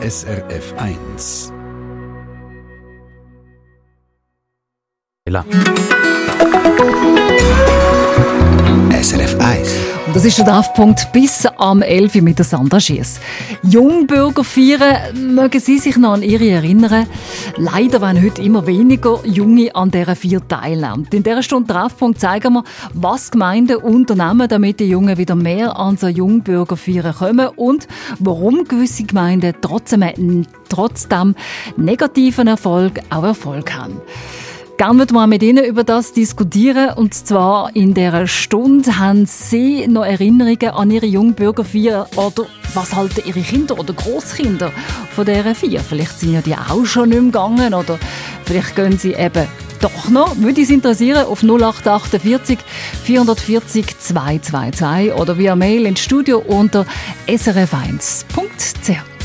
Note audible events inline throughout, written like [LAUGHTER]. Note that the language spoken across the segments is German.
SRF 1. das ist der Treffpunkt bis am 11. Uhr mit der Sandra Schiess. Jungbürger feiern, mögen Sie sich noch an ihre erinnern? Leider werden heute immer weniger Junge an dieser vier teilnehmen. In dieser Stunde Treffpunkt zeigen wir, was Gemeinden unternehmen, damit die Jungen wieder mehr an so Jungbürger feiern kommen und warum gewisse Gemeinden trotzdem, trotzdem negativen Erfolg auch Erfolg haben. Gerne würden wir mit Ihnen über das diskutieren. Und zwar in dieser Stunde haben Sie noch Erinnerungen an Ihre Jungbürgerfeier oder was halten Ihre Kinder oder Großkinder von dieser Feier? Vielleicht sind ja die auch schon nicht mehr gegangen oder vielleicht gehen sie eben doch noch. Würde es interessieren auf 0848 440 222 oder via Mail ins Studio unter srf1.ch.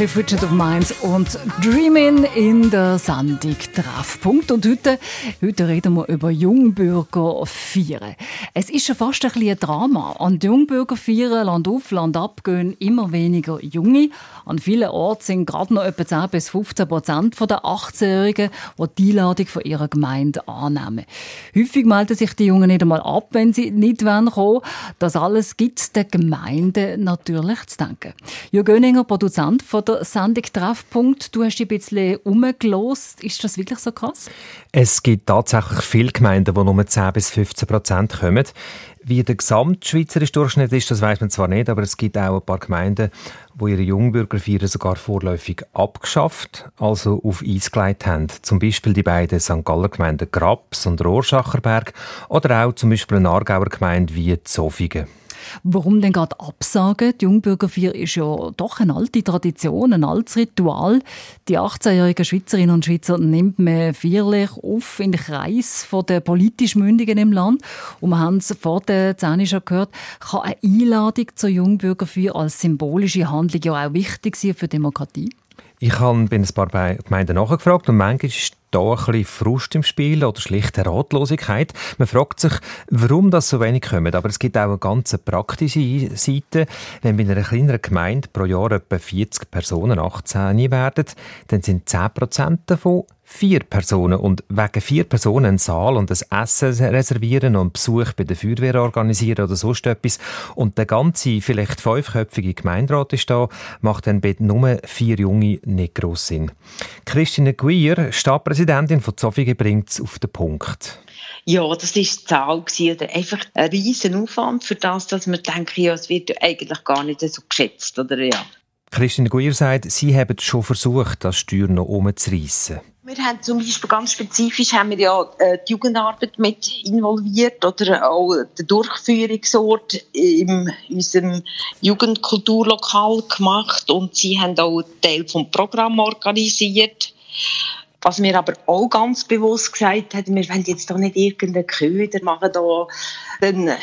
Cliff Richard of Mainz und Dreaming in der Sendung Treffpunkt. Und heute, heute reden wir über Jungbürger feiern. Es ist schon fast ein, ein Drama. An Jungbürger feiern, Land auf, Land ab, gehen immer weniger Junge. An vielen Orten sind gerade noch etwa 10 bis 15 Prozent der 18-Jährigen, die die Einladung von ihrer Gemeinde annehmen. Häufig melden sich die Jungen nicht einmal ab, wenn sie nicht kommen wollen. Das alles gibt der Gemeinde natürlich zu denken. Jürgen Göninger, Produzent von der Sendung Treffpunkt. Du hast dich ein bisschen umgelost. Ist das wirklich so krass? Es gibt tatsächlich viele Gemeinden, die nur 10 bis 15 Prozent kommen. Wie der gesamtschweizerische Durchschnitt ist, das weiß man zwar nicht, aber es gibt auch ein paar Gemeinden, wo ihre Jungbürgerfeier sogar vorläufig abgeschafft, also auf Eis gelegt haben. Zum Beispiel die beiden St. Galler Gemeinden Grabs und Rohrschacherberg oder auch zum Beispiel eine Aargauer Gemeinde wie Zofingen. Warum denn gerade absagen? Die Jungbürgerfeier ist ja doch eine alte Tradition, ein altes Ritual. Die 18-jährigen Schweizerinnen und Schweizer nimmt man feierlich auf in den Kreis der politisch Mündigen im Land. Und wir haben es vor der Szene schon gehört, kann eine Einladung zur Jungbürgerfeier als symbolische Handlung ja auch wichtig sein für Demokratie? Ich habe bei ein paar Gemeinden nachgefragt und manchmal ist da ein bisschen Frust im Spiel oder schlichte Ratlosigkeit. Man fragt sich, warum das so wenig kommt. Aber es gibt auch eine ganz praktische Seite. Wenn bei einer kleineren Gemeinde pro Jahr etwa 40 Personen 18 werden, dann sind 10% davon vier Personen und wegen vier Personen einen Saal und ein Essen reservieren und Besuch bei der Feuerwehr organisieren oder sonst etwas und der ganze, vielleicht fünfköpfige Gemeinderat ist da, macht dann bei nur vier Junge nicht gross Sinn. Christine Guier, Stadtpräsidentin von Zofingen, bringt es auf den Punkt. Ja, das war die Zahl oder einfach ein riesen Aufwand für das, dass man denkt, ja, es wird eigentlich gar nicht so geschätzt, oder ja. Christine Guier sagt, Sie haben schon versucht, das Steuer noch umzureissen. Wir haben zum Beispiel ganz spezifisch haben wir ja äh, die Jugendarbeit mit involviert oder auch den Durchführungsort in unserem Jugendkulturlokal gemacht und sie haben auch einen Teil vom Programm organisiert. Was wir aber auch ganz bewusst gesagt haben, wir wollen jetzt doch nicht irgendeinen Köder machen, da eine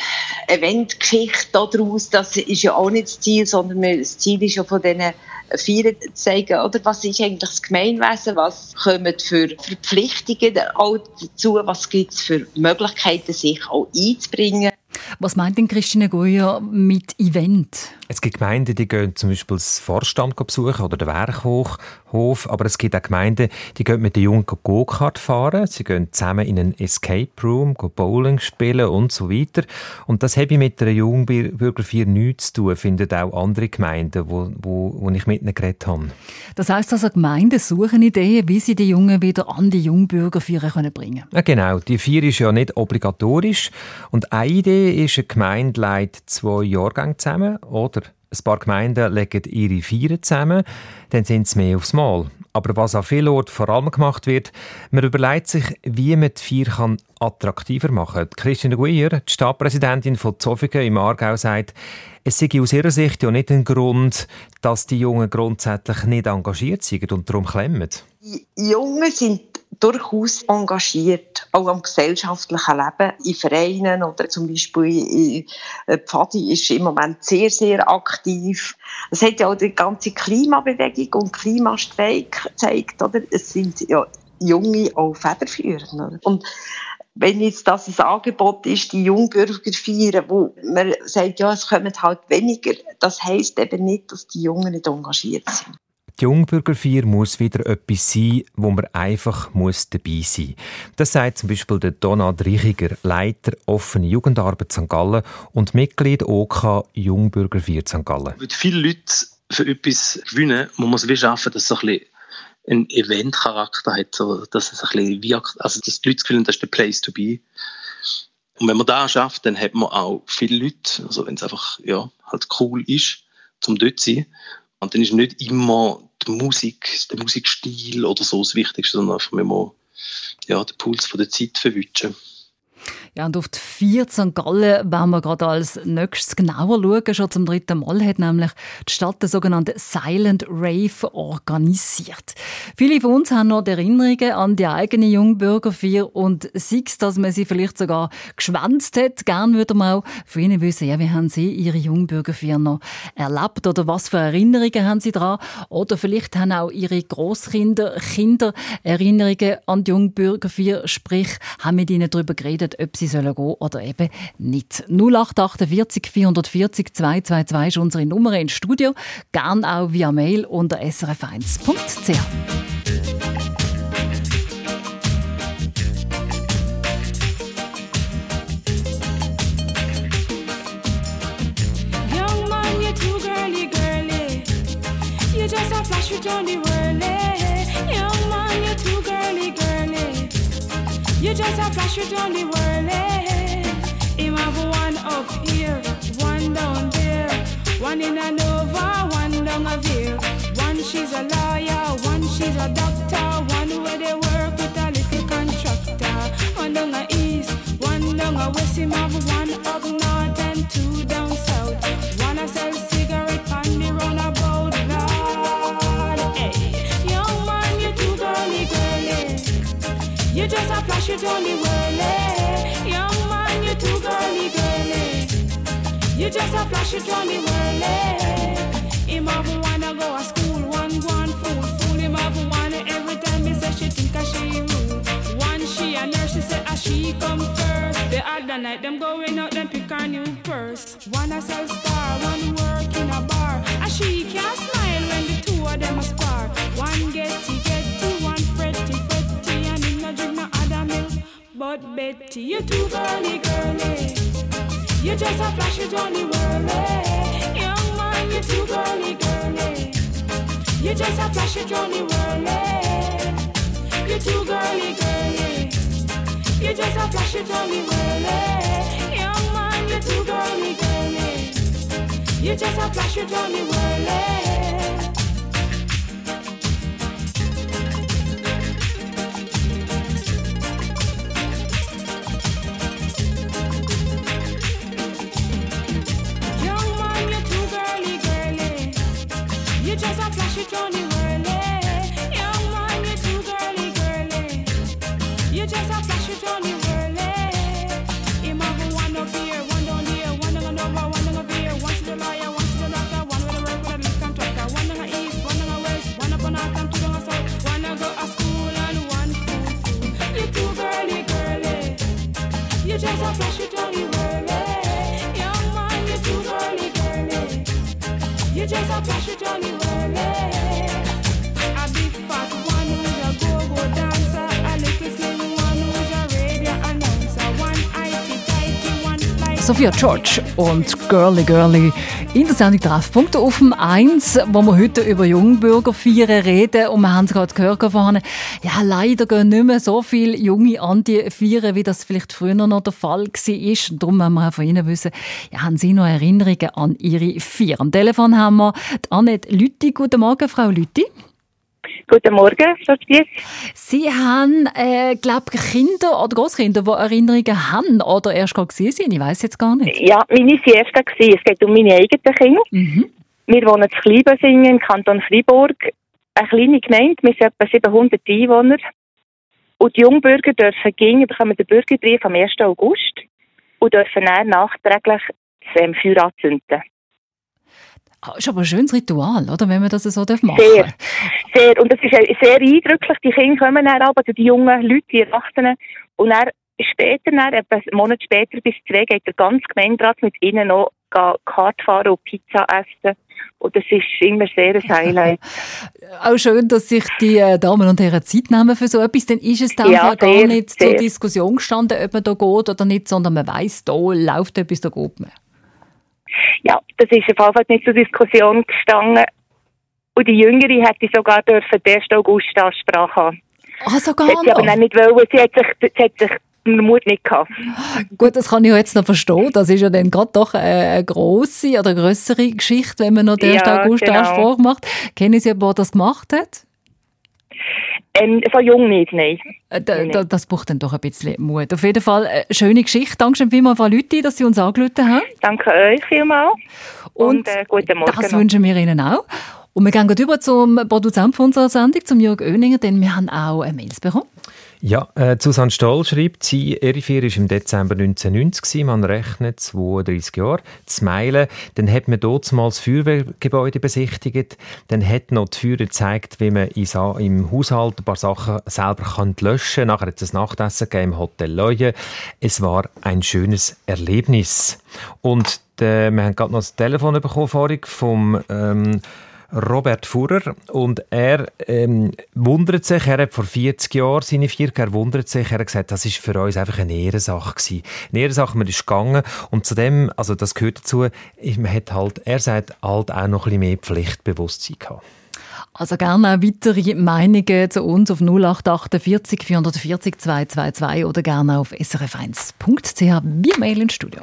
Eventgeschichte daraus. Das ist ja auch nicht das Ziel, sondern das Ziel ist ja von diesen Vieren zeigen, oder was ist eigentlich das Gemeinwesen, was kommen für Verpflichtungen auch dazu, was gibt es für Möglichkeiten, sich auch einzubringen. Was meint denn Christine Goya mit Event? Es gibt Gemeinden, die gehen zum Beispiel das Vorstand besuchen oder den Werkhof, aber es gibt auch Gemeinden, die gehen mit den Jungen Go-Kart fahren, sie gehen zusammen in einen Escape Room, Bowling spielen und so weiter. Und das habe ich mit einer Jungbürgerfeier nichts zu tun, finden auch andere Gemeinden, wo, wo, wo ich mit ihnen geredet habe. Das heisst also, Gemeinden suchen Ideen, wie sie die Jungen wieder an die Jungbürgerfeier bringen können. Ja, genau. Die Feier ist ja nicht obligatorisch und eine Idee ist, eine Gemeinde leitet zwei Jahrgänge zusammen oder ein paar Gemeinden legen ihre Feiern zusammen, dann sind es mehr aufs Mal. Aber was an vielen Orten vor allem gemacht wird, man überlegt sich, wie man die Feier attraktiver machen kann. Christine Guier, die Stadtpräsidentin von Zofingen im Aargau, sagt, es sei aus ihrer Sicht ja nicht ein Grund, dass die Jungen grundsätzlich nicht engagiert sind und darum klemmen. Die Jungen sind durchaus engagiert, auch am gesellschaftlichen Leben, in Vereinen oder zum Beispiel in, in Pfadi ist im Moment sehr, sehr aktiv. Es hat ja auch die ganze Klimabewegung und Klimastreik gezeigt, oder? Es sind ja Junge auch federführend. Und wenn jetzt das ein Angebot ist, die Jungbürger feiern, wo man sagt, ja, es kommen halt weniger, das heisst eben nicht, dass die Jungen nicht engagiert sind. Die Jungbürgerfeier muss wieder etwas sein, wo man einfach muss dabei sein muss. Das sagt zum Beispiel der Donald Reichiger, Leiter offene Jugendarbeit St. Gallen und Mitglied OK Jungbürgerfeier St. Gallen. Wenn viele Leute für etwas gewinnen, muss man es wie schaffen, dass es ein einen Event-Charakter hat, dass es ein wie, also dass die Leute fühlen, das ist der Place to be. Und wenn man das schafft, dann hat man auch viele Leute, also wenn es einfach ja, halt cool ist, zum dort zu sein. Und dann ist nicht immer die Musik, der Musikstil oder so das Wichtigste, sondern einfach immer ja, den Puls von der Zeit verwischen. Ja, und auf die vier St. Gallen werden wir gerade als nächstes genauer schauen. Schon zum dritten Mal hat nämlich die Stadt den sogenannten Silent Rave organisiert. Viele von uns haben noch Erinnerungen an die eigene Jungbürgerfeier und sei es, dass man sie vielleicht sogar geschwänzt hat. Gern würde man auch von Ihnen wissen, ja, wie haben Sie Ihre Jungbürgerfeier noch erlebt oder was für Erinnerungen haben Sie daran? Oder vielleicht haben auch Ihre Großkinder Kinder Erinnerungen an die Jungbürgerfeier, sprich, haben mit Ihnen darüber geredet, ob sie sollen gehen oder eben nicht. 0848 440 222 ist unsere Nummer ins Studio. Gern auch via Mail unter srf1.ch. just a flash with on the You just a flash with on the world. Eh? Him have one up here, one down there, one in a Nova, one down a Veer. One she's a lawyer, one she's a doctor, one where they work with a little contractor. One down a east, one down a west. Him have one up north and two down south. You just a flash on the whirly. Young man, you too girly, girly. You just a flash on the whirly. Him have wanna go to school, one go on fool, fool him have wanna every time he say she think a she rude. One she a nurse, she say a she come first. The other night them going out, them pick a new purse. One a sell star, one work in a bar. A she can't smile when the two of them a spar. But Betty, you're too girly girly. You just a flash it on whirly. Young man, you're too girly girly. You just a flash it on the whirly. You too girly girly. You just a flash it on whirly. Young man, you're too girly girly. You just a flash it on whirly. Sophia George und Girly Girly in der Sendung Treffpunkt auf dem 1, wo wir heute über Jungbürgerfeiern reden und wir haben es gerade gehört vorhin, ja leider gehen nicht mehr so viele Junge an die Feiern, wie das vielleicht früher noch der Fall war. Darum wollen wir auch von Ihnen wissen, ja, haben Sie noch Erinnerungen an Ihre Feier? Am Telefon haben wir Annette Lütti. Guten Morgen, Frau Lütti. Guten Morgen, Spiess. Sie haben, äh, glaube Kinder oder Großkinder, die Erinnerungen haben oder erst gerade gesehen sind. Ich weiß jetzt gar nicht. Ja, meine waren erst gewesen. Es geht um meine eigenen Kinder. Mhm. Wir wohnen in Kleinbesingen im Kanton Freiburg. Eine kleine Gemeinde, wir sind etwa 700 Einwohner. Und die Jungbürger dürfen gehen, bekommen den Bürgerbrief am 1. August und dürfen dann nachträglich das ähm, Feuer anzünden. Ah, ist aber ein schönes Ritual, oder? Wenn man das so machen Sehr, sehr. Und das ist sehr eindrücklich. Die Kinder kommen dann aber, die jungen Leute, die Erwachsenen. Und dann später, dann, einen Monat später bis zwei, geht der ganze Gemeinderat mit ihnen noch Kart fahren und Pizza essen. Und das ist immer sehr ein Highlight. [LAUGHS] Auch schön, dass sich die äh, Damen und Herren Zeit nehmen für so etwas. Dann ist es dann Ja, ja, gar sehr, nicht zur sehr. Diskussion gestanden, ob man da geht oder nicht, sondern man weiss, da läuft etwas, da geht man. Ja, das ist auf jeden Fall nicht zur Diskussion gestanden. Und die Jüngere hätte sogar dürfen den 1. August Ansprache haben. Also Das gar hat sie aber noch. nicht wollen. Sie hat sich, sie hat sich den Mut nicht gehabt. Gut, das kann ich jetzt noch verstehen. Das ist ja dann gerade doch äh, eine grosse oder grössere Geschichte, wenn man noch den 1. Ja, August genau. Anspruch macht. Kennen Sie jemanden, der das gemacht hat? Ähm, so jung nicht, nein. Äh, da, da, das braucht dann doch ein bisschen Mut. Auf jeden Fall eine schöne Geschichte. Dankeschön vielmals, Frau Lütti, dass Sie uns angerufen haben. Danke euch vielmals. Und, äh, guten Morgen Das noch. wünschen wir Ihnen auch. Und wir gehen über zum Produzenten von unserer Sendung, zum Jörg Oeninger, denn wir haben auch eine Mails bekommen. Ja, äh, Susanne Stoll schreibt, sie, ihre Feier war im Dezember 1990, gewesen, man rechnet 32 Jahre, zu Meilen. Dann hat man dort mal das Feuerwehrgebäude besichtigt. Dann hat noch die Feuer gezeigt, wie man im Haushalt ein paar Sachen selber kann löschen kann. Nachher hat es ein Nachtessen gegeben im Hotel Leue. Es war ein schönes Erlebnis. Und äh, wir haben gerade noch das Telefon bekommen vorhin vom ähm, Robert Fuhrer und er ähm, wundert sich, er hat vor 40 Jahren seine Vierke, er wundert sich, er hat gesagt, das ist für uns einfach eine Ehrensache gewesen. Eine Ehrensache, man ist gegangen und zu dem, also das gehört dazu, man hat halt, er sagt, halt auch noch ein bisschen mehr Pflichtbewusstsein gehabt. Also gerne auch weitere Meinungen zu uns auf 0848 440 222 oder gerne auf srf1.ch via Mail ins Studio.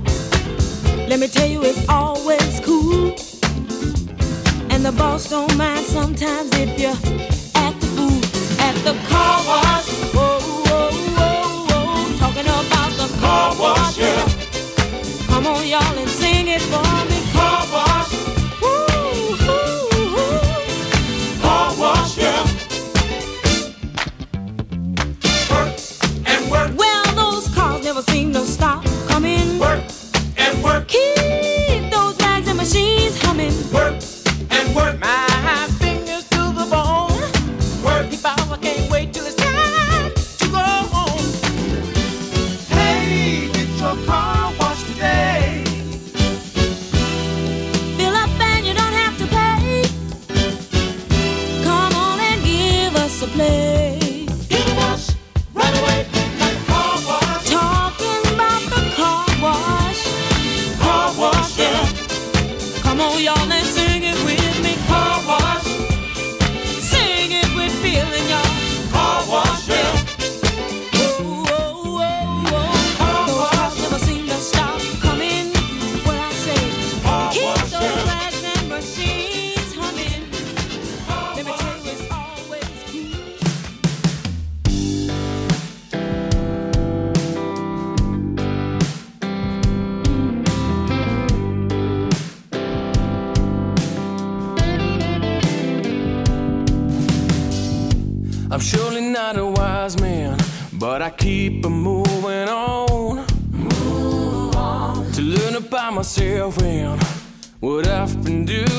Let me tell you, it's always cool. And the boss don't mind sometimes if you act the fool at the car wash. Whoa, whoa, whoa, whoa. Talking about the car wash, yeah. Come on, y'all, and sing it for me. But I keep moving on. Move on. To learn about myself and what I've been doing.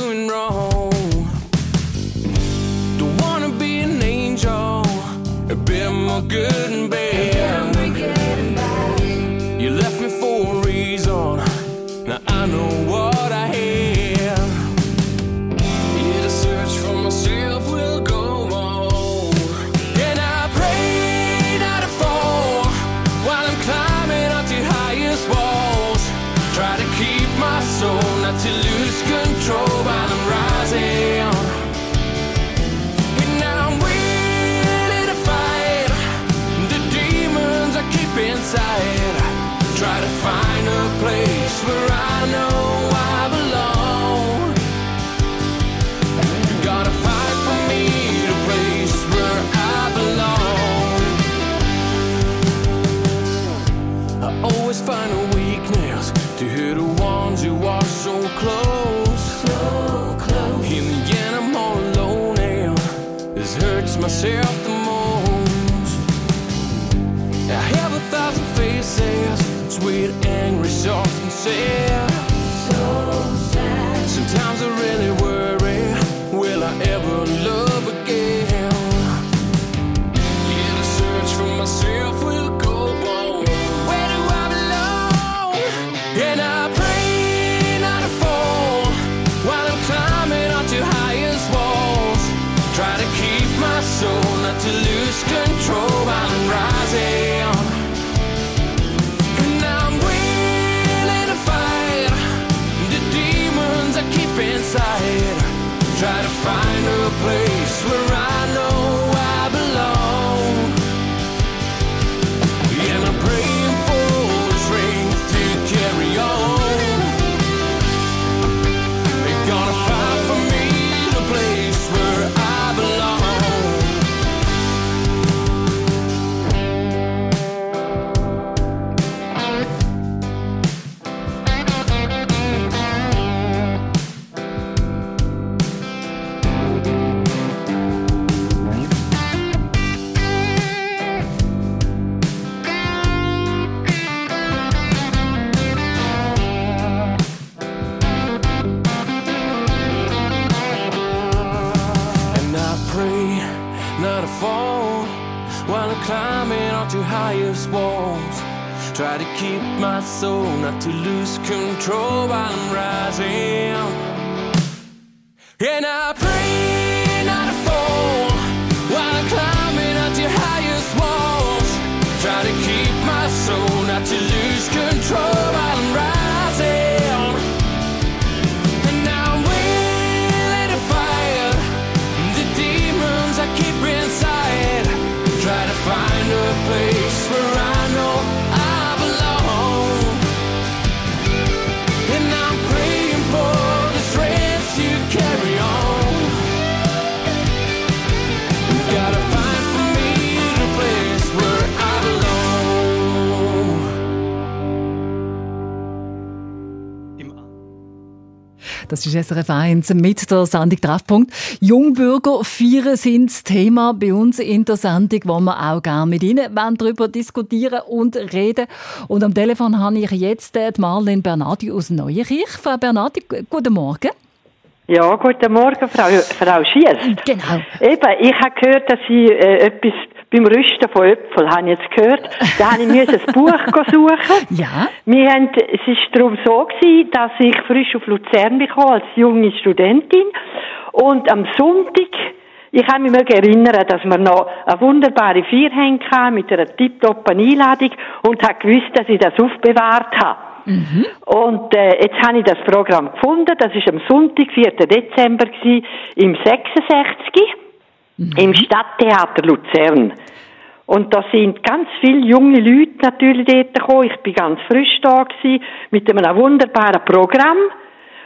Das ist SRF 1 mit der Sendung Treffpunkt. Jungbürger feiern sind das Thema bei uns in der Sendung, wo wir auch gerne mit Ihnen darüber diskutieren und reden. Und am Telefon habe ich jetzt äh, die Marlene Bernardi aus Neuenkirch. Frau Bernardi, guten Morgen. Ja, guten Morgen, Frau, Frau Schiess. Genau. Eben, ich habe gehört, dass Sie äh, etwas beim Rüsten von Äpfeln, habe ich jetzt gehört, da habe ich ein [LAUGHS] Buch suchen. Ja. Wir haben, es ist darum so gewesen, dass ich frisch auf Luzern bekam als junge Studentin und am Sonntag ich kann mich erinnern, dass wir noch eine wunderbare Feier hatten mit einer tipptoppen Einladung und habe gewusst, dass ich das aufbewahrt habe. Und äh, jetzt habe ich das Programm gefunden. Das ist am Sonntag, 4. Dezember, gewesen, im 66. im Stadttheater Luzern. Und da sind ganz viele junge Leute natürlich dort gekommen. Ich bin ganz frisch da gewesen, mit einem wunderbaren Programm.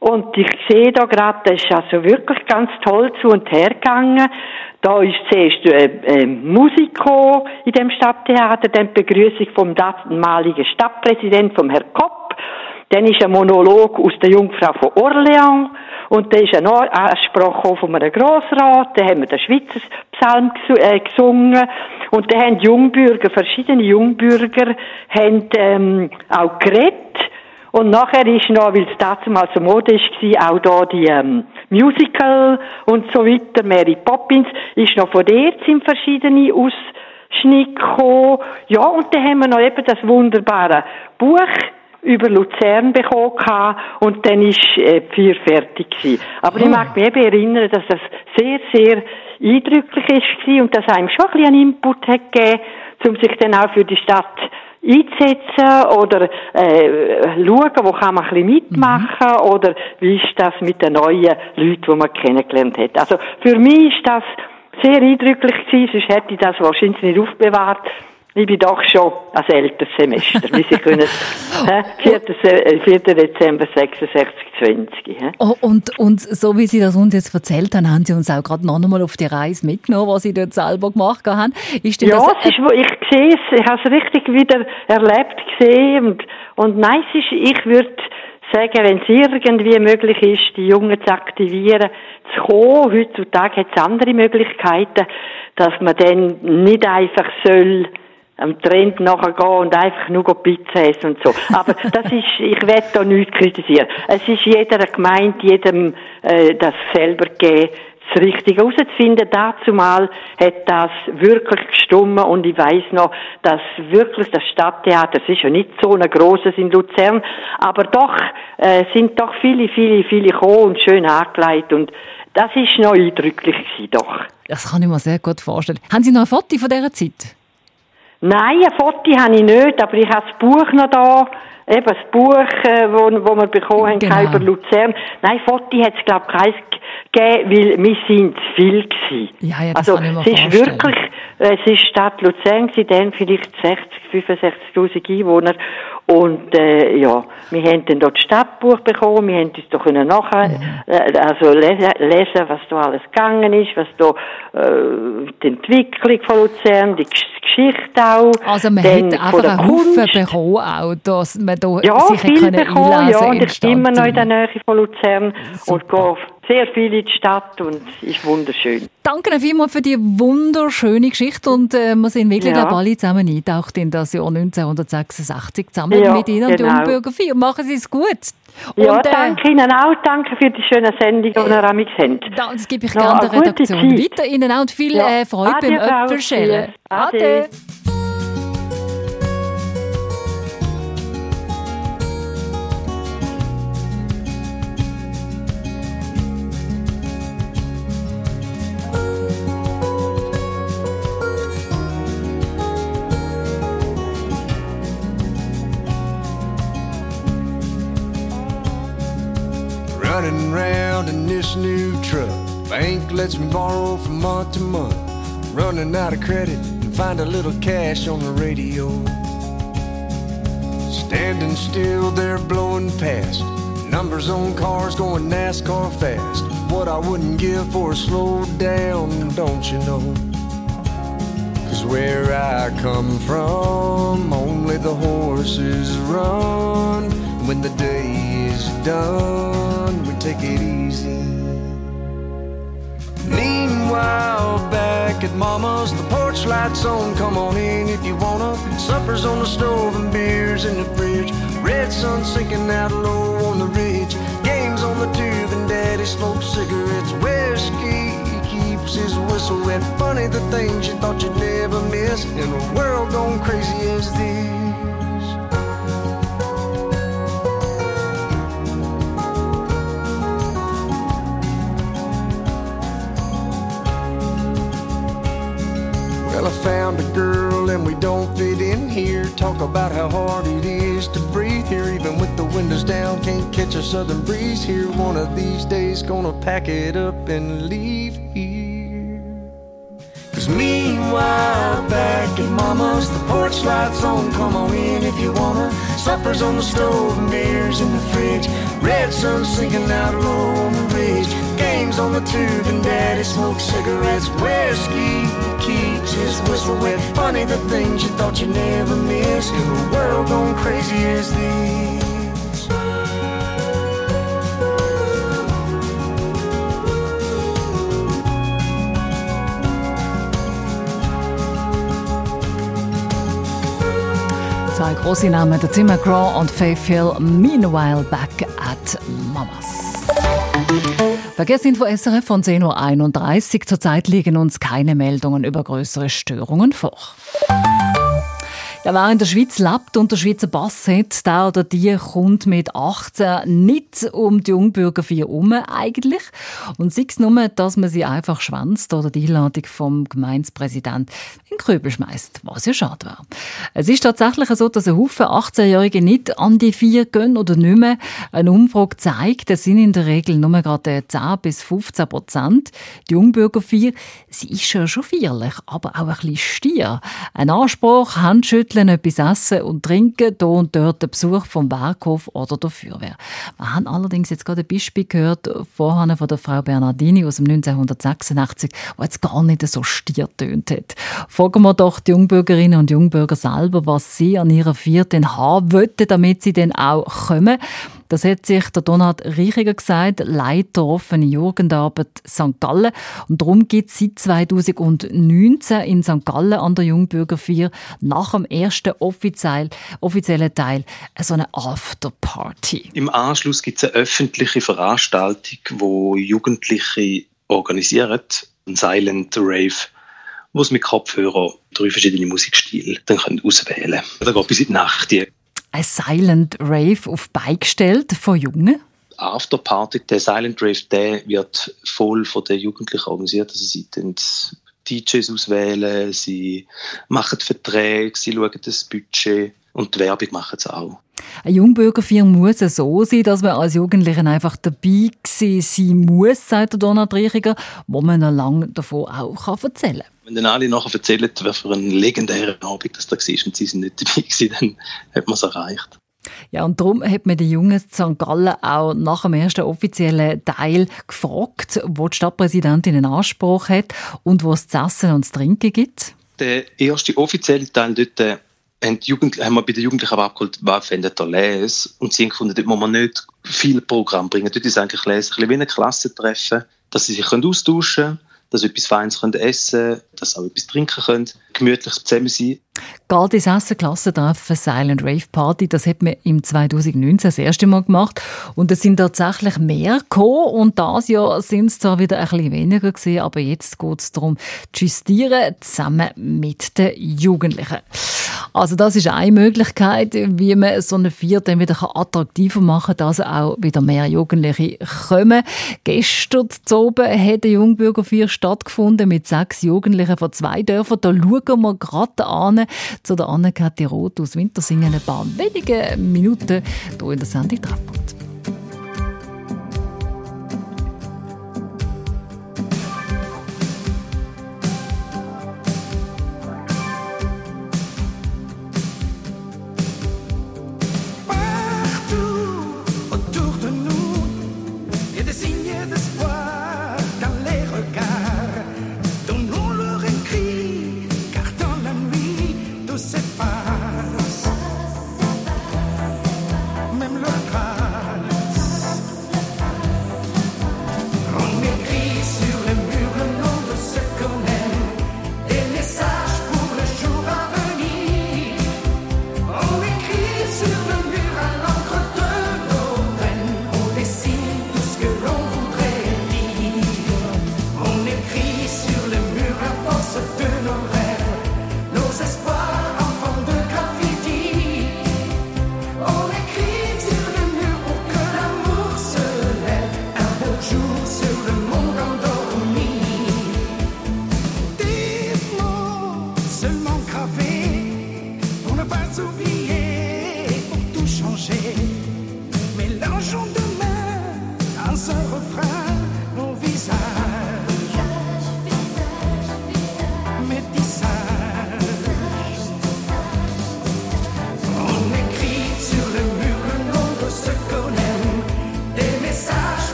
Und ich sehe da gerade, das ist also wirklich ganz toll zu und her gegangen. Da ist zuerst äh, äh, Musiko in dem Stadttheater, dann die Begrüßung vom damaligen Stadtpräsident, vom Herr Kopp. Dann ist ein Monolog aus der Jungfrau von Orleans. Und dann ist ein Ansprache von einem Grossrat. Dann haben wir den Schweizer Psalm äh, gesungen. Und dann haben Jungbürger, verschiedene Jungbürger, haben, ähm, auch geredet. Und nachher ist noch, weil es damals so modisch war, auch da die ähm, Musical und so weiter, Mary Poppins, ist noch von der sind verschiedene Ausschnitte gekommen. Ja, und dann haben wir noch eben das wunderbare Buch über Luzern bekommen gehabt, und dann ist äh, Feier fertig gewesen. Aber ich mag mich eben erinnern, dass das sehr, sehr eindrücklich ist und dass einem schon ein bisschen einen Input hat gegeben, um sich dann auch für die Stadt einzusetzen oder äh, schauen, wo kann man ein bisschen mitmachen oder wie ist das mit den neuen Leuten, die man kennengelernt hat. Also für mich ist das sehr eindrücklich gewesen, sonst hätte ich das wahrscheinlich nicht aufbewahrt. Ich bin doch schon als älteres Semester, wie Sie können, [LAUGHS] hä? 4. Se- äh, 4. Dezember 66, 20. hä? Oh, und, und so wie Sie das uns jetzt erzählt haben, haben Sie uns auch gerade noch einmal auf die Reise mitgenommen, was Sie dort selber gemacht haben. Ist Ja, das, es ist, ich sehe es, ich habe es richtig wieder erlebt gesehen und, und nein, es ist, ich würde sagen, wenn es irgendwie möglich ist, die Jungen zu aktivieren, zu kommen, heutzutage hat es andere Möglichkeiten, dass man dann nicht einfach soll am Trend nachgehen und einfach nur Pizza essen und so. Aber [LAUGHS] das ist, ich werde da nichts kritisieren. Es ist jeder gemeint, jedem äh, das selber geben, das Richtige herauszufinden. Dazu mal hat das wirklich gestummen und ich weiß noch, dass wirklich das Stadttheater, es ist ja nicht so ein grosses in Luzern, aber doch äh, sind doch viele, viele, viele gekommen und schön angelegt und das ist noch eindrücklich gewesen, doch. das kann ich mir sehr gut vorstellen. Haben Sie noch ein Foto von dieser Zeit? Nein, ein Foto habe ich nicht, aber ich habe das Buch noch da. Eben das Buch, äh, wo, wo wir bekommen haben Genau. über Luzern. Nein, Foto hat es, glaube ich, keins gegeben, weil wir sind zu viel gewesen. Ja, ja, das also, kann ich mir es ist vorstellen. wirklich, äh, es ist Stadt Luzern gewesen, dann vielleicht 60, 65.000 Einwohner. Und, äh, ja, wir haben dann dort das Stadtbuch bekommen, wir haben uns da können nachher, Mhm. äh, also lesen, lesen, was da alles gegangen ist, was da, äh, die Entwicklung von Luzern, die Gesch- Geschichte auch. Also man hat einfach einen Haufen bekommen, auch, dass man da Ja, sich viel bekommen, ja, und ich bin immer noch in der. Nähe von Luzern und gehe sehr viel in die Stadt und ist wunderschön. Danke Ihnen vielmals für die wunderschöne Geschichte und äh, wir sind wirklich Ja. alle zusammen eingetaucht in das Jahr 1966 zusammen Ja, mit Ihnen und genau. der Jungbürger 4. Machen Sie es gut. Ja, und, äh, danke Ihnen auch, danke für die schöne Sendung, die ihr amix habt. Da, das gebe ich gerne der Redaktion weiter. Ihnen auch und viel Ja. äh, Freude Ade, beim Äpfelschälen. Ade. New truck. Bank lets me borrow from month to month. Running out of credit and find a little cash on the radio. Standing still there blowing past. Numbers on cars going NASCAR fast. What I wouldn't give for a slow down, don't you know? Cause where I come from, only the horses run. When the day is done, we take it easy. Back at Mama's, the porch lights on. Come on in if you wanna. Supper's on the stove and beers in the fridge. Red sun sinking out low on the ridge. Games on the tube and Daddy smokes cigarettes. Whiskey keeps his whistle wet. Funny the things you thought you'd never miss in a world gone crazy as this. Found a girl and we don't fit in here. Talk about how hard it is to breathe here, even with the windows down. Can't catch a southern breeze here. One of these days, gonna pack it up and leave here. Cause meanwhile, back at Mama's, the porch lights on. Come on in if you wanna. Supper's on the stove and beers in the fridge. Red sun sinking out low on the ridge. Games on the tube and Daddy smokes cigarettes. Whiskey keeps his whistle wet. Funny the things you thought you'd never miss in a world gone crazy as this. Zwei große Namen, der Tim McGraw und Faith Hill, Meanwhile Back at Mamas. Verkehrsinfo SRF von 10.31 Uhr. Zurzeit liegen uns keine Meldungen über größere Störungen vor. Ja, wer in der Schweiz lebt und der Schweizer Pass hat, der oder die kommt mit 18 nicht um die Jungbürger herum eigentlich. Und sei es nur, dass man sie einfach schwänzt oder die Einladung vom Gemeindepräsident in den Krübel schmeißt, was ja schade wäre. Es ist tatsächlich so, dass ein Haufen 18-Jährige nicht an die vier gehen oder nicht mehr. Eine Umfrage zeigt, es sind in der Regel nur gerade 10 bis 15 Prozent. Die Jungbürgerfeier, sie ist ja schon feierlich, aber auch ein bisschen stier. Ein Anspruch, Handschütteln, etwas essen und trinken, hier und dort der Besuch vom Werkhof oder der Feuerwehr. Wir haben allerdings jetzt gerade ein Beispiel gehört, vorhin von der Frau Bernardini aus dem 1986, die jetzt gar nicht so stier tönt hat. Fragen wir doch die Jungbürgerinnen und Jungbürger selber, was sie an ihrer vierten haben wollen, damit sie dann auch kommen. Das hat sich der Donald Reichiger gesagt, Leiter offene Jugendarbeit St. Gallen. Und darum gibt es seit 2019 in St. Gallen an der Jungbürgerfeier nach dem ersten offiziell, offiziellen Teil so eine Afterparty. Im Anschluss gibt es eine öffentliche Veranstaltung, wo Jugendliche organisieren, ein Silent Rave, wo sie mit Kopfhörern drei verschiedene Musikstile dann können auswählen können. Da geht bis in die Nacht. Ein Silent Rave auf beigestellt von Jungen. Afterparty, der Silent Rave, der wird voll von den Jugendlichen organisiert. Also sie DJs auswählen, sie machen Verträge, sie schauen das Budget und die Werbung machen sie auch. Eine Jungbürgerfeier muss so sein, dass man als Jugendlichen einfach dabei sein muss, sagt der Donald Reichiger, wo man noch lange davon auch erzählen kann. Wenn dann alle nachher erzählen, was für ein legendärer Abend das da war und sie sind nicht dabei gewesen, [LAUGHS] dann hat man es erreicht. Ja, und darum hat man die Jungen St. Gallen auch nach dem ersten offiziellen Teil gefragt, wo die Stadtpräsidentin einen Anspruch hat und wo es zu essen und zu trinken gibt. Der erste offizielle Teil dort äh, haben, Jugend, haben wir bei den Jugendlichen aber abgeholt, was findet ihr Les? Und sie haben gefunden, dort muss man nicht viel Programm bringen. Dort ist eigentlich Les ein bisschen wie ein Klassentreffen, dass sie sich austauschen können, dass sie etwas Feines können essen können, dass sie auch etwas trinken können, gemütlich zusammen sein. Gerade erste Klassentreffen Silent Rave Party, das hat man im 2019 das erste Mal gemacht und es sind tatsächlich mehr gekommen und das Jahr sind es zwar wieder ein bisschen weniger gewesen, aber jetzt geht es darum, zu justieren zusammen mit den Jugendlichen. Also das ist eine Möglichkeit, wie man so eine Vier dann wieder attraktiver machen kann, dass auch wieder mehr Jugendliche kommen. Gestern zu oben hat eine Jungbürgerfeier stattgefunden mit sechs Jugendlichen von zwei Dörfern. Da schauen wir gerade an zu der Anne-Kathi Roth aus Wintersingen ein paar wenige Minuten hier in der Sendung Treffpunkt.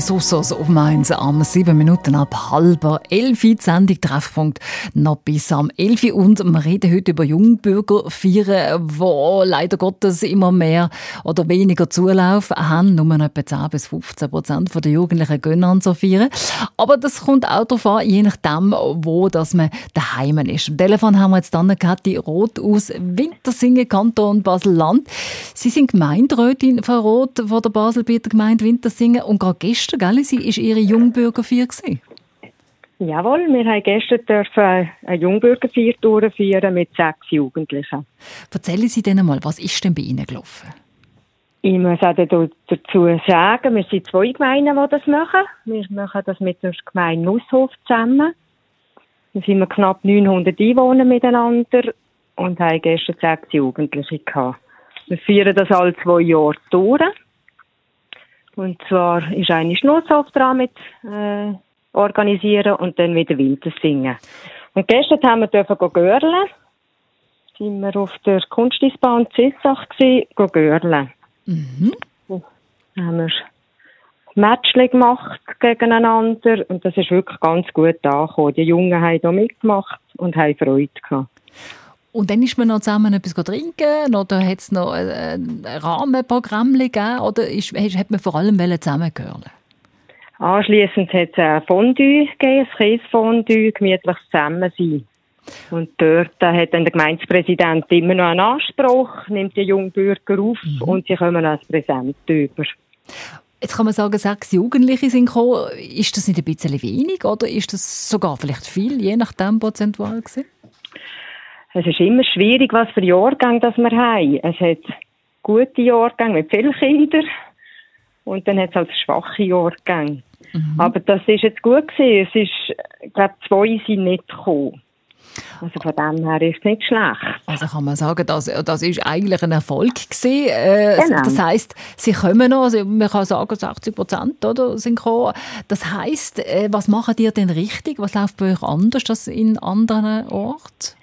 Sussos auf Mainz am 7 Minuten ab halber 11 Uhr. Die Sendung Treffpunkt noch bis am 11 Uhr. Und wir reden heute über Jungbürgerfeiern, wo leider Gottes immer mehr oder weniger Zulauf haben. Nur etwa 10 bis 15 Prozent der Jugendlichen gehen an so Feiern. Aber das kommt auch darauf an, je nachdem, wo dass man daheim ist. Am Telefon haben wir jetzt dann Kathi Roth aus Wintersingen, Kanton Basel-Land. Sie sind Gemeinderätin, Frau Roth, von der Baselbieter Gemeinde Wintersingen. Und gerade gestern, gell, sie ist Ihre Jungbürgerfeier gewesen. Jawohl, wir haben gestern dürfen eine Jungbürgerfeier durchführen mit sechs Jugendlichen. Erzählen Sie denen mal, was ist denn bei Ihnen gelaufen? Ich muss auch dazu sagen, wir sind zwei Gemeinden, die das machen. Wir machen das mit der Gemeinde Nusshof zusammen. Da sind wir knapp 900 Einwohner miteinander und haben gestern sechs Jugendliche gehabt. Wir feiern das alle zwei Jahre durch. Und zwar ist eine Nusshof dran mit äh, organisieren und dann wieder Winter singen. Und gestern haben wir dürfen görlen. Sind wir auf der Kunstisbahn Zissach gsi, görlen. Mhm. Haben wir Matchli gemacht gegeneinander und das ist wirklich ganz gut angekommen. Die Jungen haben da mitgemacht und haben Freude gehabt. Und dann ist man noch zusammen etwas trinken oder hat es noch ein Rahmenprogramm gegeben oder ist, hat man vor allem zusammengehören? Anschliessend hat es ein Fondue gegeben, ein Käsefondue, gemütlich zusammen sein. Und dort hat dann der Gemeindepräsident immer noch einen Anspruch, nimmt die jungen Bürger auf mhm. und sie kommen als Präsent über. Jetzt kann man sagen, sechs Jugendliche sind gekommen. Ist das nicht ein bisschen wenig oder ist das sogar vielleicht viel, je nachdem prozentual gewesen? Es ist immer schwierig, was für Jahrgänge das wir haben. Es hat gute Jahrgänge mit vielen Kindern und dann hat es halt schwache Jahrgänge. Mhm. Aber das ist jetzt gut gewesen. Es ist, ich glaube, zwei sind nicht gekommen. Also von dem her ist es nicht schlecht. Also kann man sagen, das, das ist eigentlich ein Erfolg gewesen. Äh, Genau. Das heisst, sie kommen noch, also man kann sagen 80 Prozent oder, sind gekommen. Das heisst, äh, was machen ihr denn richtig? Was läuft bei euch anders als in anderen Orten?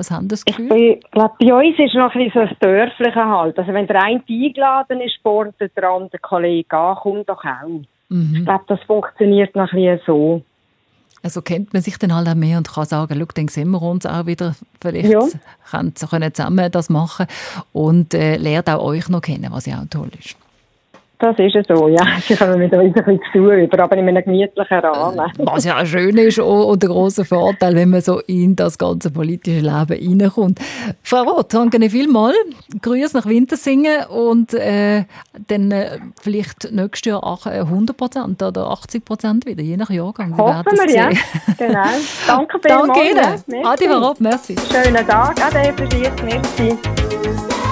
Was haben das Gefühl? Ich glaube, bei uns ist noch ein bisschen so das Dörfliche halt. Also wenn der eine eingeladen ist, sportet der andere Kollege an, kommt doch auch. Mhm. Ich glaube, das funktioniert noch ein bisschen so. Also kennt man sich dann halt auch mehr und kann sagen, schau, dann sehen wir uns auch wieder. Vielleicht Ja. können können zusammen das machen und äh, lernt auch euch noch kennen, was ja auch toll ist. Das ist ja so, ja. [LAUGHS] Sie kommen wieder ein bisschen zu tun über, aber in einem gemütlichen Rahmen. [LAUGHS] Was ja auch schön ist und der große Vorteil, wenn man so in das ganze politische Leben reinkommt. Frau Roth, danke Ihnen vielmals. Grüße nach Wintersingen und äh, dann äh, vielleicht nächstes Jahr auch, äh, 100 Prozent oder 80 Prozent wieder, je nach Jahrgang. Wir Hoffen es wir, ja. [LAUGHS] Genau. Danke Danke vielmals. Ihnen. ja. Adi, Frau Roth, merci. Schönen Tag. Ade. Merci.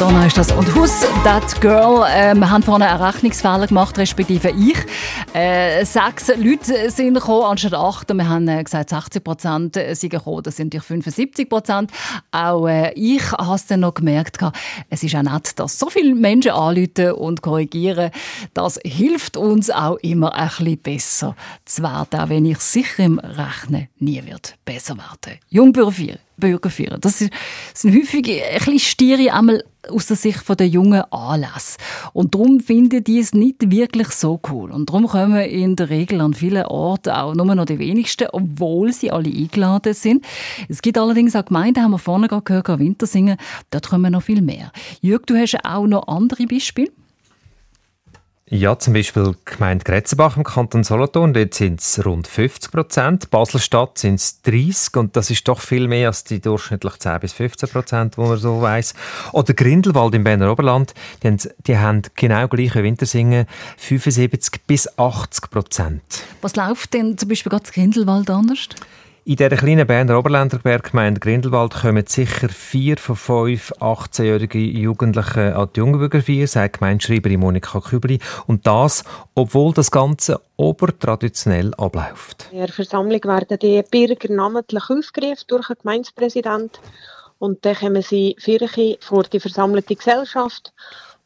Madonna ist das. Und Who's That Girl? Äh, wir haben vorhin einen Rechnungsfehler gemacht, respektive ich. Äh, sechs Leute sind gekommen, anstatt acht. Und wir haben äh, gesagt, 60 Prozent sind gekommen. Das sind natürlich 75 Prozent. Auch äh, ich habe es dann noch gemerkt. Es ist auch nett, dass so viele Menschen anrufen und korrigieren. Das hilft uns auch immer ein bisschen besser zu werden, auch wenn ich sicher im Rechnen nie wird besser werden. Jungbürger 4. Bürger führen. Das sind häufig ein bisschen Stiere einmal aus der Sicht der jungen Anlässe. Und darum finden die es nicht wirklich so cool. Und darum kommen in der Regel an vielen Orten auch nur noch die wenigsten, obwohl sie alle eingeladen sind. Es gibt allerdings auch Gemeinden, haben wir vorne gerade gehört, Wintersingen, dort kommen noch viel mehr. Jörg, du hast auch noch andere Beispiele? Ja, zum Beispiel die Gemeinde Gretzenbach im Kanton Solothurn, dort sind es rund 50 Prozent. Baselstadt sind es 30 und das ist doch viel mehr als die durchschnittlich 10 bis 15 Prozent, wo man so weiss. Oder Grindelwald im Berner Oberland, die haben, die haben genau gleich wie Wintersingen 75 bis 80 Prozent. Was läuft denn zum Beispiel gerade in Grindelwald anders? In dieser kleinen Berner Oberländer Berggemeinde Grindelwald kommen sicher vier von fünf 18-jährige Jugendlichen an die Jungbürgerfeier, sagt Gemeindeschreiberin Monika Kübli. Und das, obwohl das Ganze obertraditionell abläuft. In der Versammlung werden die Bürger namentlich aufgerufen durch den Gemeindepräsident und dann kommen sie Kirche vor die versammelte Gesellschaft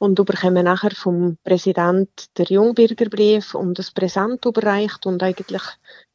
und bekommen nachher vom Präsident der Jungbürgerbrief und das Präsent überreicht und eigentlich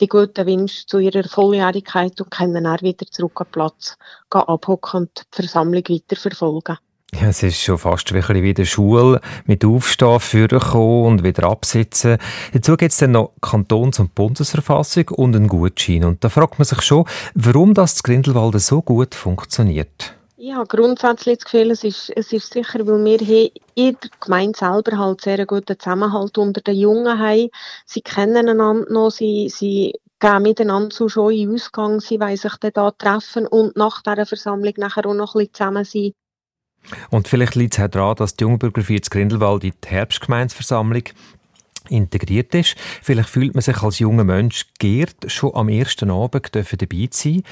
die guten Wünsche zu ihrer Volljährigkeit und können dann wieder zurück an Platz abhocken und die Versammlung weiterverfolgen. Ja, es ist schon fast wie in der Schule, mit Aufstehen, vorkommen und wieder absitzen. Dazu gibt es dann noch Kantons- und Bundesverfassung und einen Gutschein. Und da fragt man sich schon, warum das in Grindelwald so gut funktioniert. Habe grundsätzlich das Gefühl, es ist, es ist sicher, weil wir hier in der Gemeinde selber halt sehr guten Zusammenhalt unter den Jungen haben. Sie kennen einander noch, sie, sie gehen miteinander zu schon in Ausgang, sie wollen sich dann da treffen und nach dieser Versammlung nachher auch noch ein bisschen zusammen sein. Und vielleicht liegt es auch daran, dass die Jungbürgerfeier zu Grindelwald in die Herbstgemeinsversammlung integriert ist. Vielleicht fühlt man sich als junger Mensch geehrt, schon am ersten Abend dabei zu sein.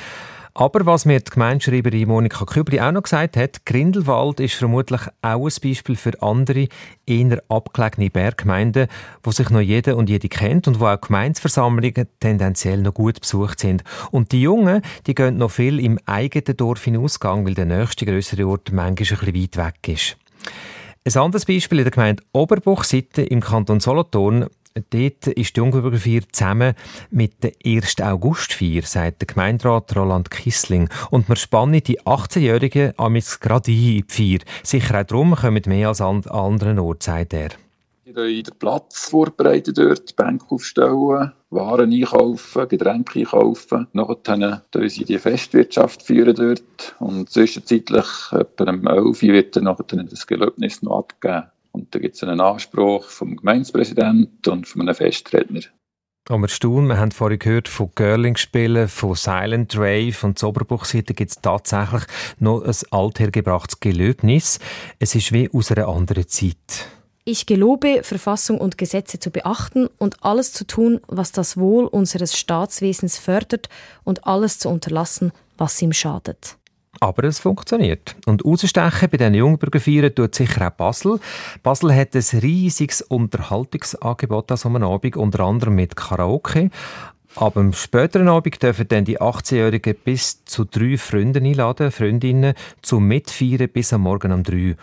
Aber was mir die Gemeindeschreiberin Monika Kübli auch noch gesagt hat, Grindelwald ist vermutlich auch ein Beispiel für andere, eher abgelegene Berggemeinden, wo sich noch jeder und jede kennt und wo auch Gemeinsversammlungen tendenziell noch gut besucht sind. Und die Jungen, die gehen noch viel im eigenen Dorf in Ausgang, weil der nächste größere Ort manchmal ein bisschen weit weg ist. Ein anderes Beispiel in der Gemeinde Oberbuchseite im Kanton Solothurn. Dort ist die Jungbürgerfeier zusammen mit der 1. Augustfeier, sagt der Gemeinderat Roland Kissling. Und wir spannen die 18-Jährigen amigs gerade ein in die Feier. Sicher auch darum kommen mehr als an anderen Orten, sagt er. Die tun den Platz vorbereiten dort, Bänke aufstellen, Waren einkaufen, Getränke einkaufen. Nachher tun sie die Festwirtschaft führen dort. Und zwischenzeitlich, etwa um 11 Uhr, wird dann das Gelöbnis noch abgegeben. Und da gibt es einen Anspruch vom Gemeindepräsidenten und von einem Festredner. Wir staunen, wir haben vorhin gehört von Girling-Spielen, von Silent Rave und zur Oberbuchseite gibt es tatsächlich noch ein althergebrachtes Gelöbnis. Es ist wie aus einer anderen Zeit. Ich gelobe, Verfassung und Gesetze zu beachten und alles zu tun, was das Wohl unseres Staatswesens fördert und alles zu unterlassen, was ihm schadet. Aber es funktioniert. Und rausstechen bei diesen Jungbürgerfeiern tut sicher auch Basel. Basel hat ein riesiges Unterhaltungsangebot an so einem Abend, unter anderem mit Karaoke. Ab dem späteren Abend dürfen dann die 18-Jährigen bis zu drei Freunde einladen, Freundinnen, zum Mitfeiern bis am Morgen um drei.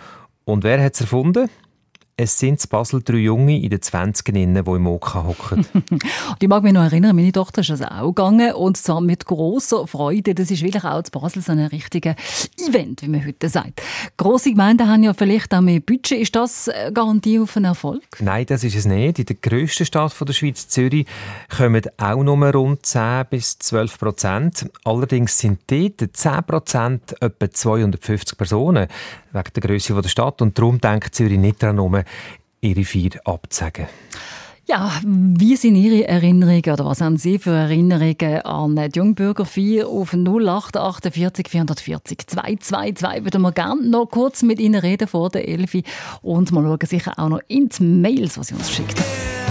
Und wer hat es erfunden? Es sind in Basel drei Junge in den 20 die im Oka hocken. [LAUGHS] Ich mag mich noch erinnern, meine Tochter ist also auch gegangen und zwar mit großer Freude. Das ist wirklich auch in Basel so ein richtiger Event, wie man heute sagt. Grosse Gemeinden haben ja vielleicht auch mehr Budget. Ist das eine Garantie auf einen Erfolg? Nein, das ist es nicht. In der grössten Stadt der Schweiz, Zürich, kommen auch nur rund 10 bis 12 Prozent. Allerdings sind dort 10 Prozent etwa 250 Personen wegen der Größe der Stadt. Und darum denkt Zürich nicht daran, um ihre Feier abzusagen. Ja, wie sind Ihre Erinnerungen oder was haben Sie für Erinnerungen an die Jungbürger 4 auf 0848 440 222? Würden wir gerne noch kurz mit Ihnen reden vor der Elfi und mal schauen sicher auch noch in die Mails, was Sie uns geschickt haben.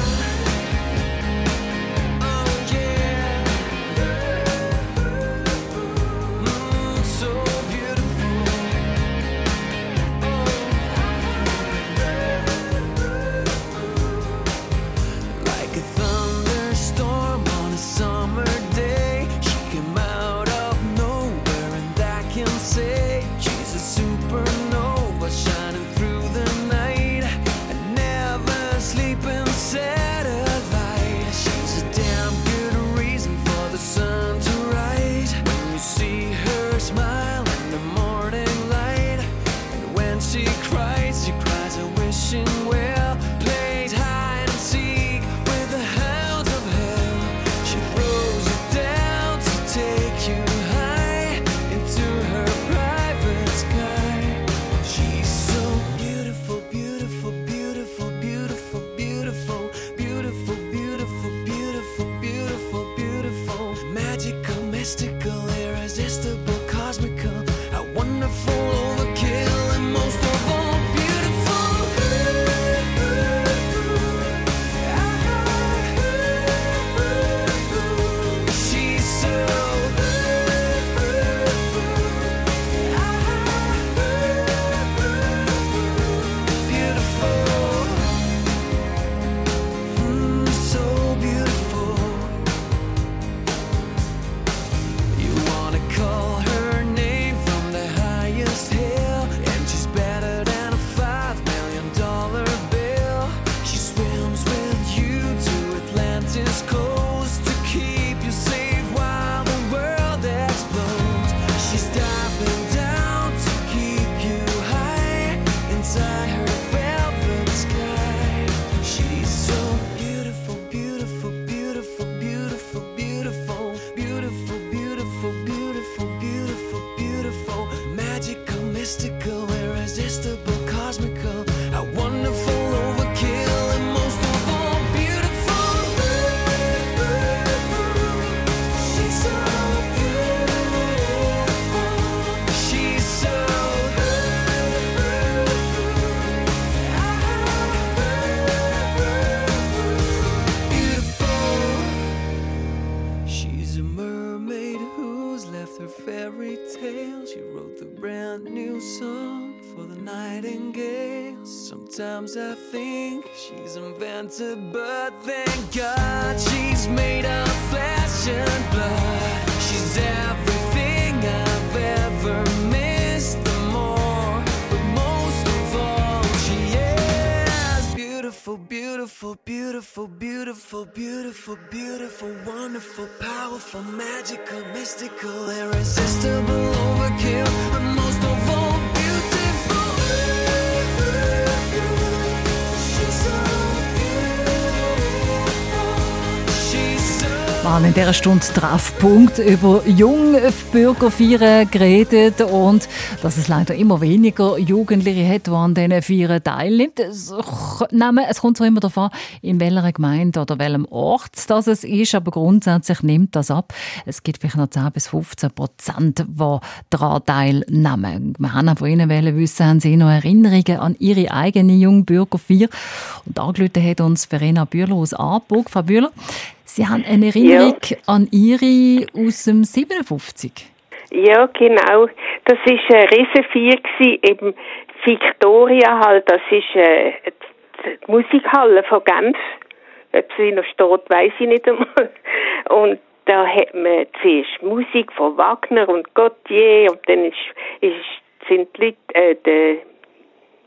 Invented, but thank God she's made of flesh and blood. She's everything I've ever missed and more. But most of all, she is beautiful, beautiful, beautiful, beautiful, beautiful, beautiful, wonderful, powerful, magical, mystical, irresistible, overkill, haben in dieser Stunde Treffpunkt über Jungbürgerfeiern geredet und dass es leider immer weniger Jugendliche hat, die an diesen Feiern teilnimmt. Es, kommt zwar immer an, in welcher Gemeinde oder welchem Ort das es ist, aber grundsätzlich nimmt das ab. Es gibt vielleicht noch 10 bis 15 Prozent, die daran teilnehmen. Wir haben von Ihnen wissen, haben Sie noch Erinnerungen an Ihre eigene Jungbürgerfeier? Und angerufen hat uns Verena Bühler aus Aarburg. Frau Bühler, Sie haben eine Erinnerung an Ihre aus dem 57. Ja, genau. Das war eine Riesenfeier, gewesen, eben Victoria halt, das ist äh, die Musikhalle von Genf. Ob sie noch steht, weiß ich nicht einmal. Und da hat man zuerst Musik von Wagner und Gautier und dann ist, ist, sind die Leute, äh, der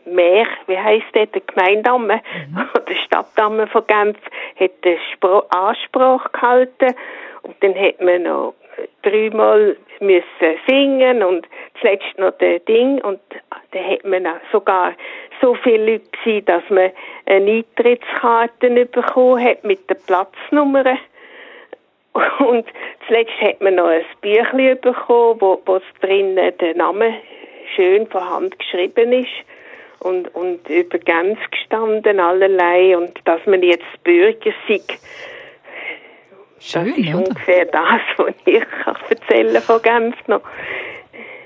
Mehr, wie heisst der, der Gemeindamme, [LAUGHS] der Stadtdamme von Genf, hat den Spro Ansprache gehalten. Und dann hat man noch dreimal müssen singen und zuletzt noch der Ding. Und dann hat man auch sogar so viele Leute gewesen, dass man eine Eintrittskarte bekommen hat mit den Platznummern. [LAUGHS] Und zuletzt hat man noch ein Büchlein bekommen, wo, wo drinnen der Name schön von Hand geschrieben ist und, und über Genf gestanden, allerlei, und dass man jetzt Bürger sei. Schön, das ist oder? ungefähr das, [LAUGHS] was ich kann erzählen von Genf noch.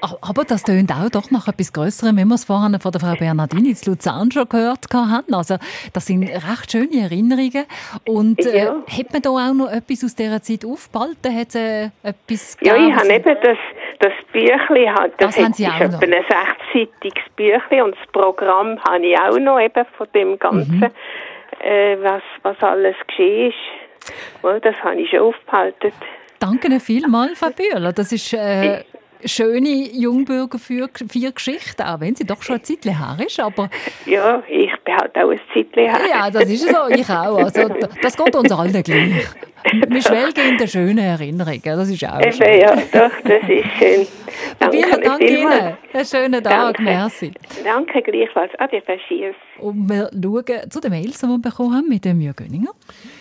Aber das tönt auch doch nach etwas Größerem, wenn wir es vorhin von der Frau Bernardini zu Luzern schon gehört haben. Also, das sind recht schöne Erinnerungen. Und äh, Ja. hat man da auch noch etwas aus dieser Zeit aufgehalten? Hat es äh, etwas Ja, gegeben, ich habe eben das, das Büchlein, halt, das, Das haben Sie auch noch. ein sechsseitiges Büchlein und das Programm habe ich auch noch eben von dem Ganzen, Mhm. äh, was, was alles geschehen ist. Das habe ich schon aufgehalten. Danke vielmals, Frau Bühler. Das ist äh, schöne Jungbürger für vier Geschichten, auch wenn sie doch schon ein Zeitchen her ist. Aber Ja, ich bin halt auch ein Zeitchen her. ja, das ist so. Ich auch. Also, das geht uns allen gleich. Wir schwelgen in den schönen Erinnerungen, das ist auch schön. ja, doch, das ist schön. Vielen Dank. Ihnen. Einen schönen Tag, Danke. merci. Danke gleichfalls. Faschiers. Und wir schauen zu den Mails, die wir bekommen haben mit dem Jürgen Göninger.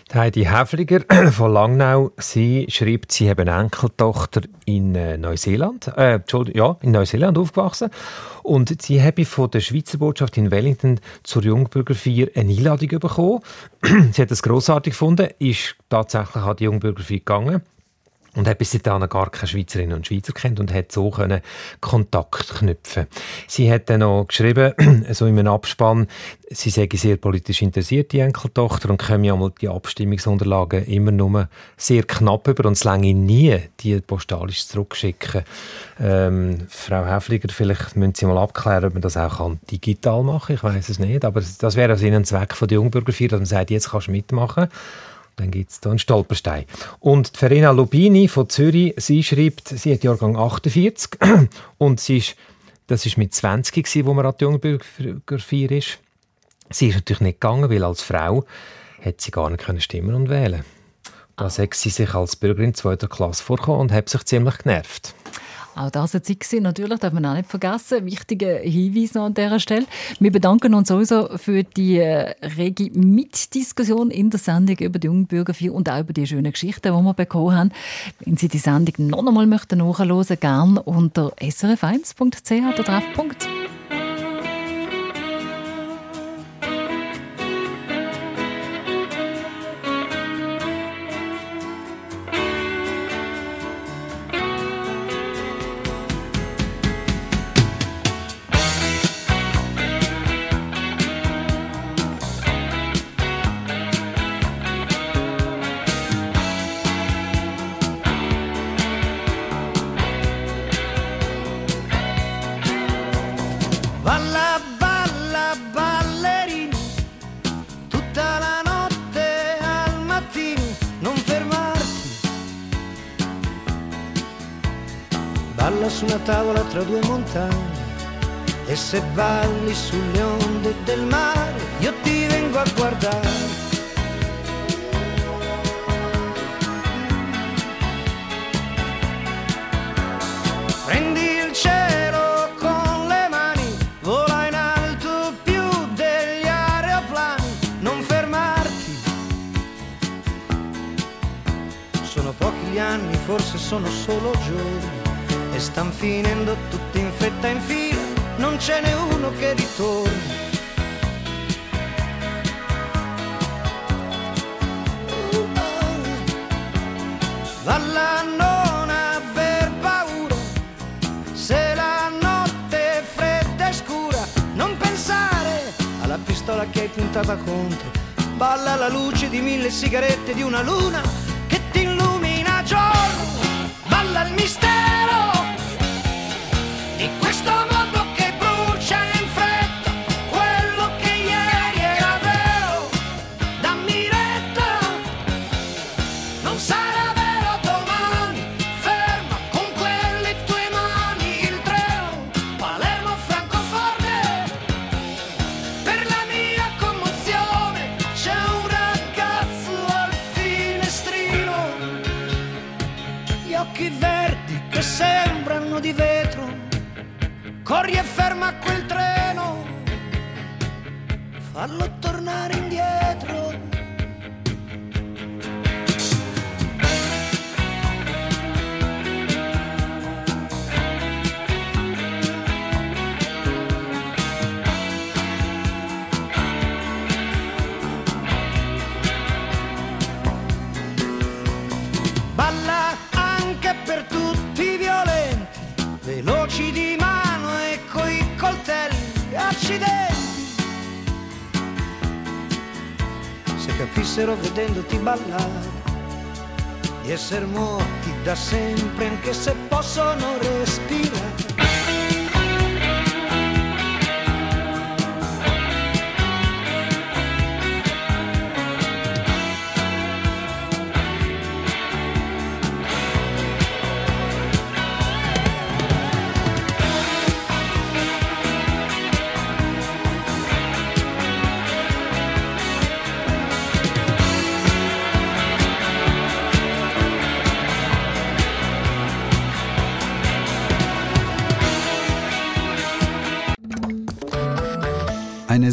Die Heidi Häfliger [CLEARS THROAT] von Langnau, sie schreibt, sie habe eine Enkeltochter in äh, Neuseeland, äh, Entschuldigung, ja, in Neuseeland aufgewachsen und sie habe von der Schweizer Botschaft in Wellington zur Jungbürgerfeier eine Einladung bekommen. [CLEARS THROAT] sie hat es grossartig gefunden, ist tatsächlich an die Jungbürgerfeier gegangen und hat bis dahin gar keine Schweizerinnen und Schweizer kennt und hat so können Kontakt knüpfen. Sie hat dann noch geschrieben, [CLEARS THROAT] so in einem Abspann, sie sei sehr politisch interessiert, die Enkeltochter, und komme ja mal die Abstimmungsunterlagen immer nur sehr knapp über und es lange nie, die postalisch zurückschicken. Ähm, Frau Häfliger, vielleicht müssen Sie mal abklären, ob man das auch kann digital machen ich weiß es nicht, aber das wäre also ein Zweck von der Jungbürgerfeier, dass man sagt, jetzt kannst du mitmachen. Dann gibt es da einen Stolperstein. Und die Verena Lubini von Zürich, sie schreibt, sie hat Jahrgang 48 [CLEARS THROAT] und sie ist, das ist mit 20 gewesen, wo man an die Jungbürgerfeier ist. Sie ist natürlich nicht gegangen, weil als Frau hat sie gar nicht können stimmen und wählen. Da hat sie sich als Bürgerin zweiter Klasse vorgekommen und hat sich ziemlich genervt. Auch das Zeit gewesen, natürlich, darf man auch nicht vergessen. Wichtiger Hinweis noch an dieser Stelle. Wir bedanken uns sowieso für die äh, rege Mitdiskussion in der Sendung über die Jungbürgerfeier und auch über die schönen Geschichten, die wir bekommen haben. Wenn Sie die Sendung noch einmal möchten nachhören, gerne unter srf1.ch der Treffpunkt. Tra due montagne e se balli sulle onde del mare, io ti vengo a guardare. Prendi il cielo con le mani, vola in alto più degli aeroplani, non fermarti. Sono pochi gli anni, forse sono solo giorni, e stan finendo tutti in fretta in fila, non ce n'è uno che ritorni. Valla non aver paura se la notte è fredda e scura, non pensare alla pistola che hai puntata contro. Balla alla luce di mille sigarette di una luna essere morti da sempre anche se possono respirare.